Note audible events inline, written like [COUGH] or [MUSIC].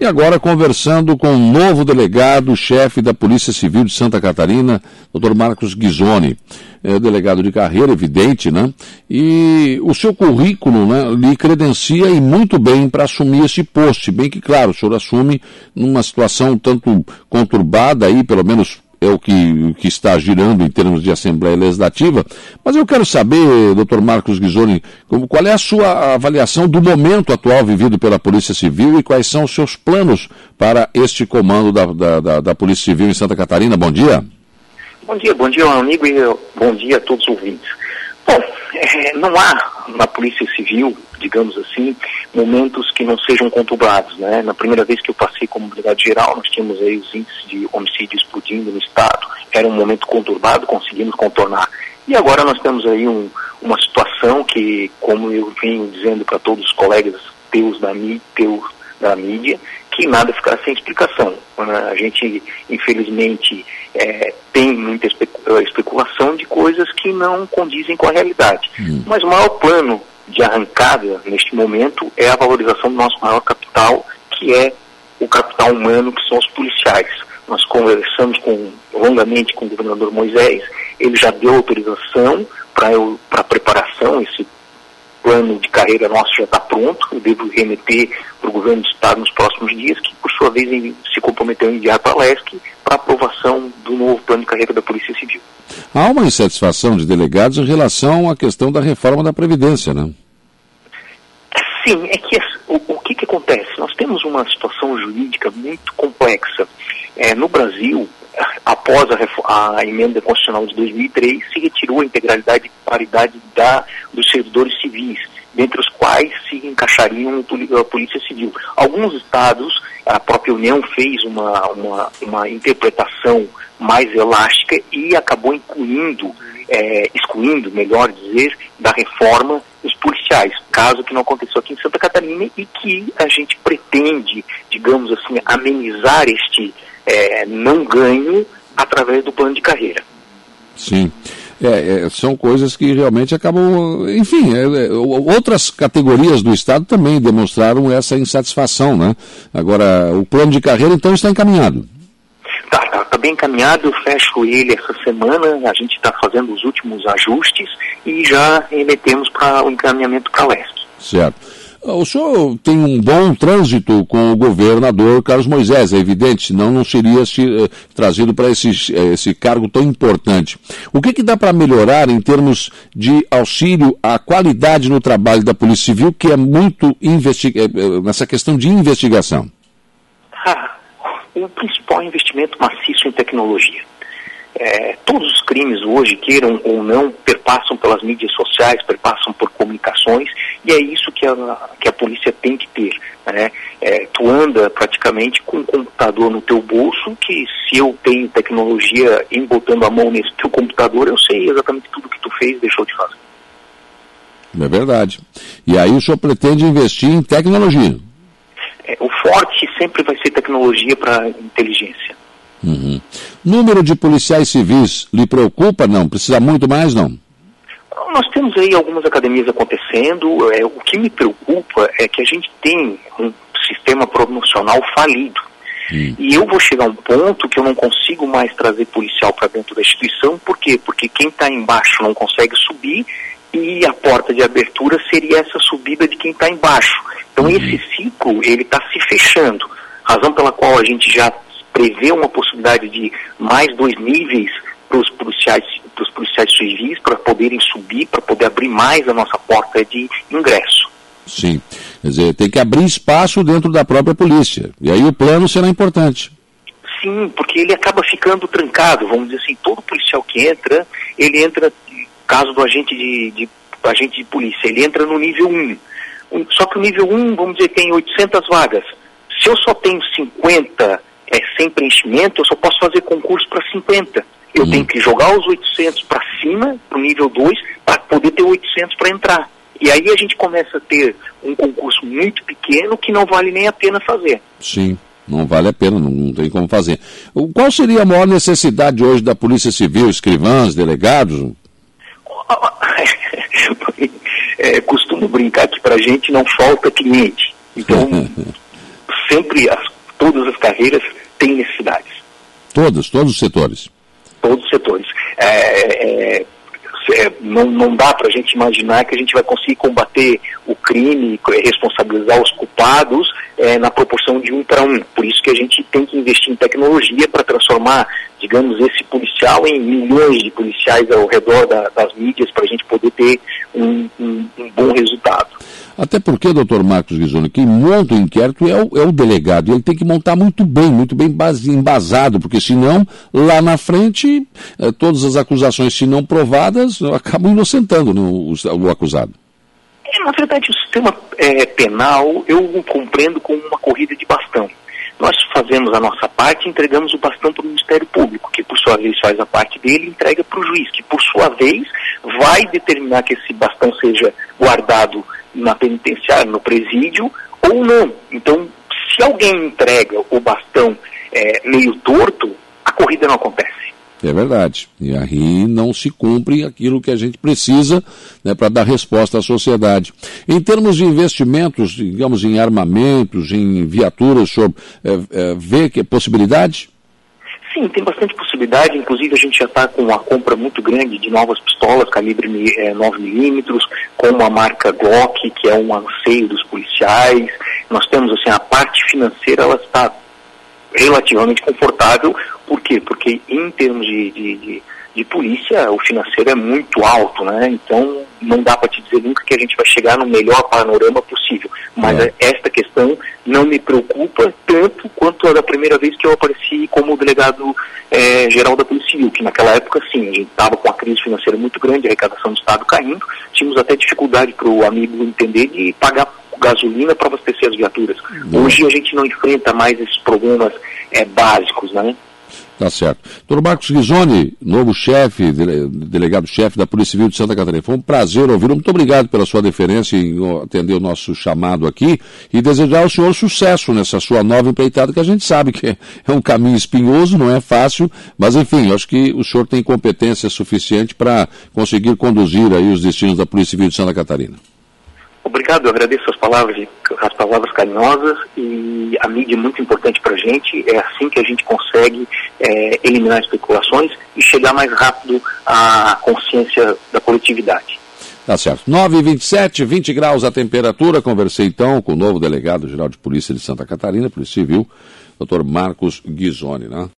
E agora conversando com o um novo delegado, chefe da Polícia Civil de Santa Catarina, Dr. Marcos Ghisoni. É delegado de carreira, evidente, né? E o seu currículo né, lhe credencia e muito bem para assumir esse posto. Bem que, claro, o senhor assume numa situação tanto conturbada aí, pelo menos é o que, que está girando em termos de Assembleia Legislativa, mas eu quero saber, doutor Marcos Ghisoni, qual é a sua avaliação do momento atual vivido pela Polícia Civil e quais são os seus planos para este comando da, da, da, da Polícia Civil em Santa Catarina. Bom dia. Bom dia, bom dia, amigo, e bom dia a todos os ouvintes. Bom, é, não há na Polícia Civil, digamos assim, momentos que não sejam conturbados. Né? Na primeira vez que eu passei como delegado geral, nós tínhamos aí os índices de homicídio explodindo no Estado. Era um momento conturbado, conseguimos contornar. E agora nós temos aí um, uma situação que, como eu venho dizendo para todos os colegas teus da, teus da mídia, que nada ficará sem explicação. A gente, infelizmente, é, tem muita especulação de coisas que não condizem com a realidade. Hum. Mas o maior plano de arrancada neste momento é a valorização do nosso maior capital, que é o capital humano, que são os policiais. Nós conversamos com, longamente com o governador Moisés, ele já deu autorização para a preparação, esse plano de carreira nosso já está pronto, eu devo remeter para o governo do Estado nos próximos dias, que por sua vez se comprometeu a enviar para a LESC para aprovação do novo plano de carreira da Polícia Civil. Há uma insatisfação de delegados em relação à questão da reforma da Previdência, né? Sim, é que o, o que, que acontece? Nós temos uma situação jurídica muito complexa. É, no Brasil, após a, a, emenda constitucional de 2003, se retirou a integralidade e paridade da, dos servidores civis, dentre os quais se encaixariam a Polícia Civil. Alguns estados, a própria União fez uma, uma, uma interpretação mais elástica e acabou incluindo, é, excluindo, melhor dizer, da reforma os policiais, caso que não aconteceu aqui em Santa Catarina e que a gente pretende, digamos assim, amenizar este é, não ganho através do plano de carreira. Sim. É, é, são coisas que realmente acabam. Enfim, é, é, outras categorias do Estado também demonstraram essa insatisfação, né? Agora, o plano de carreira então está encaminhado. Está tá, tá bem encaminhado, eu fecho ele essa semana, a gente está fazendo os últimos ajustes e já remetemos para o encaminhamento para a. Certo. O senhor tem um bom trânsito com o governador Carlos Moisés, é evidente, senão não seria uh, trazido para esse, uh, esse cargo tão importante. O que, que dá para melhorar em termos de auxílio à qualidade no trabalho da Polícia Civil, que é muito uh, nessa questão de investigação? Ah, [LAUGHS] o principal investimento maciço em tecnologia. É, todos os crimes hoje, queiram ou não, perpassam pelas mídias sociais, perpassam por comunicações, e é isso que a, que a polícia tem que ter. Né? É, tu anda praticamente com um computador no teu bolso, que se eu tenho tecnologia em botando a mão nesse teu computador, eu sei exatamente tudo que tu fez e deixou de fazer. É verdade. E aí o senhor pretende investir em tecnologia? É, o forte sempre vai ser tecnologia para inteligência. Uhum. Número de policiais civis lhe preocupa? Não? Precisa muito mais? Não? Nós temos aí algumas academias acontecendo. É, o que me preocupa é que a gente tem um sistema promocional falido. Hum. E eu vou chegar a um ponto que eu não consigo mais trazer policial para dentro da instituição. Por quê? Porque quem está embaixo não consegue subir e a porta de abertura seria essa subida de quem está embaixo. Então hum. esse ciclo ele está se fechando. Razão pela qual a gente já prevê uma possibilidade de mais dois níveis para os policiais, pros policiais civis para poderem subir, para poder abrir mais a nossa porta de ingresso. Sim, quer dizer, tem que abrir espaço dentro da própria polícia. E aí o plano será importante. Sim, porque ele acaba ficando trancado, vamos dizer assim, todo policial que entra, ele entra, caso do agente de, de agente de polícia, ele entra no nível 1. Só que o nível 1, vamos dizer, tem 800 vagas. Se eu só tenho 50 é, sem preenchimento, eu só posso fazer concurso para 50. Eu hum. tenho que jogar os 800 para cima, para o nível 2, para poder ter 800 para entrar. E aí a gente começa a ter um concurso muito pequeno que não vale nem a pena fazer. Sim, não vale a pena, não, não tem como fazer. Qual seria a maior necessidade hoje da Polícia Civil, escrivãs, delegados? [LAUGHS] é, costumo brincar que para a gente não falta cliente. Então, [LAUGHS] sempre, as, todas as carreiras têm necessidades. Todas, todos os setores. Todos os setores. É, é, é, não, não dá para a gente imaginar que a gente vai conseguir combater o crime, responsabilizar os culpados é, na proporção de um para um. Por isso que a gente tem que investir em tecnologia para transformar, digamos, esse policial em milhões de policiais ao redor da, das mídias para a gente poder ter um, um, um bom resultado. Até porque, doutor Marcos Ghisoni, quem monta o inquérito é o, é o delegado. Ele tem que montar muito bem, muito bem base, embasado, porque senão, lá na frente, eh, todas as acusações, se não provadas, acabam inocentando no, o, o, acusado. É, na verdade, o sistema é, penal eu compreendo como uma corrida de bastão. Nós fazemos a nossa parte e entregamos o bastão para o Ministério Público, que por sua vez faz a parte dele e entrega para o juiz, que por sua vez vai determinar que esse bastão seja guardado na penitenciária, no presídio, ou não. Então, se alguém entrega o bastão é, meio torto, a corrida não acontece. É verdade. E aí não se cumpre aquilo que a gente precisa né, para dar resposta à sociedade. Em termos de investimentos, digamos, em armamentos, em viaturas, o senhor é, é, vê que é possibilidade? Sim, tem bastante possibilidade. Inclusive, a gente já está com uma compra muito grande de novas pistolas calibre é, 9mm, com a marca Glock, que é um anseio dos policiais. Nós temos, assim, a parte financeira, ela está relativamente confortável. Por quê? Porque, em termos de, de, de de polícia, o financeiro é muito alto, né? Então não dá para te dizer nunca que a gente vai chegar no melhor panorama possível. Mas é. esta questão não me preocupa tanto quanto a da primeira vez que eu apareci como delegado é, geral da Polícia Civil, que naquela época sim, a gente estava com a crise financeira muito grande, a arrecadação do Estado caindo, tínhamos até dificuldade para o amigo entender de pagar gasolina para abastecer as viaturas. Hoje a gente não enfrenta mais esses problemas é, básicos, né? Tá certo. Doutor Marcos Ghisoni, novo chefe, delegado-chefe da Polícia Civil de Santa Catarina. Foi um prazer ouvi-lo. Muito obrigado pela sua deferência em atender o nosso chamado aqui e desejar ao senhor sucesso nessa sua nova empreitada, que a gente sabe que [LAUGHS] é um caminho espinhoso, não é fácil, mas enfim, acho que o senhor tem competência suficiente para conseguir conduzir aí os destinos da Polícia Civil de Santa Catarina. Obrigado, eu agradeço as palavras, as palavras carinhosas e a mídia é muito importante para a gente. É assim que a gente consegue é, eliminar especulações e chegar mais rápido à consciência da coletividade. Tá certo. 9h27, 20 graus a temperatura. Conversei então com o novo delegado-geral de Polícia de Santa Catarina, Polícia Civil, doutor Marcos Ghisoni, né?